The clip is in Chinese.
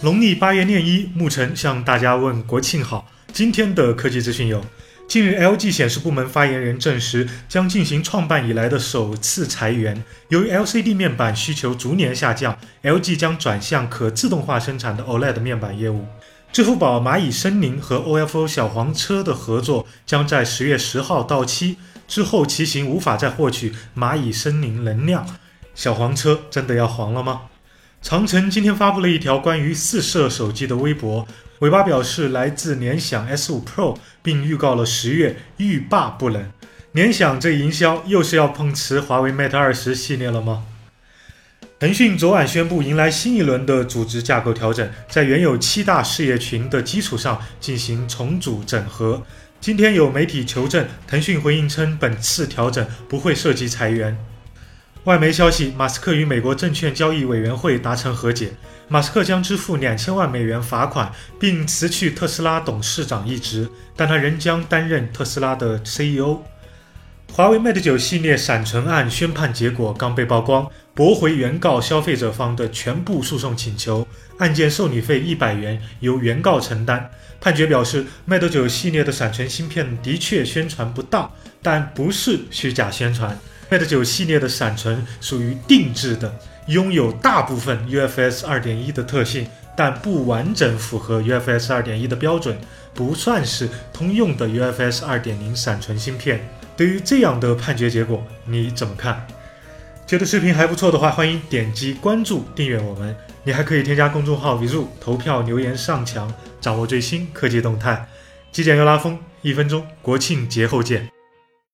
农历八月廿一，沐晨向大家问国庆好。今天的科技资讯有：近日，LG 显示部门发言人证实，将进行创办以来的首次裁员。由于 LCD 面板需求逐年下降，LG 将转向可自动化生产的 OLED 面板业务。支付宝蚂蚁森林和 OFO 小黄车的合作将在十月十号到期，之后骑行无法再获取蚂蚁森林能量。小黄车真的要黄了吗？长城今天发布了一条关于四摄手机的微博，尾巴表示来自联想 S5 Pro，并预告了十月欲罢不能。联想这营销又是要碰瓷华为 Mate 二十系列了吗？腾讯昨晚宣布迎来新一轮的组织架构调整，在原有七大事业群的基础上进行重组整合。今天有媒体求证，腾讯回应称本次调整不会涉及裁员。外媒消息，马斯克与美国证券交易委员会达成和解，马斯克将支付两千万美元罚款，并辞去特斯拉董事长一职，但他仍将担任特斯拉的 CEO。华为 Mate 九系列闪存案宣判结果刚被曝光，驳回原告消费者方的全部诉讼请求，案件受理费一百元由原告承担。判决表示，Mate 九系列的闪存芯片的确宣传不当，但不是虚假宣传。Mate 九系列的闪存属于定制的，拥有大部分 UFS 2.1的特性，但不完整符合 UFS 2.1的标准，不算是通用的 UFS 2.0闪存芯片。对于这样的判决结果，你怎么看？觉得视频还不错的话，欢迎点击关注、订阅我们。你还可以添加公众号 “vizu” 投票、留言上墙，掌握最新科技动态。极简又拉风，一分钟，国庆节后见。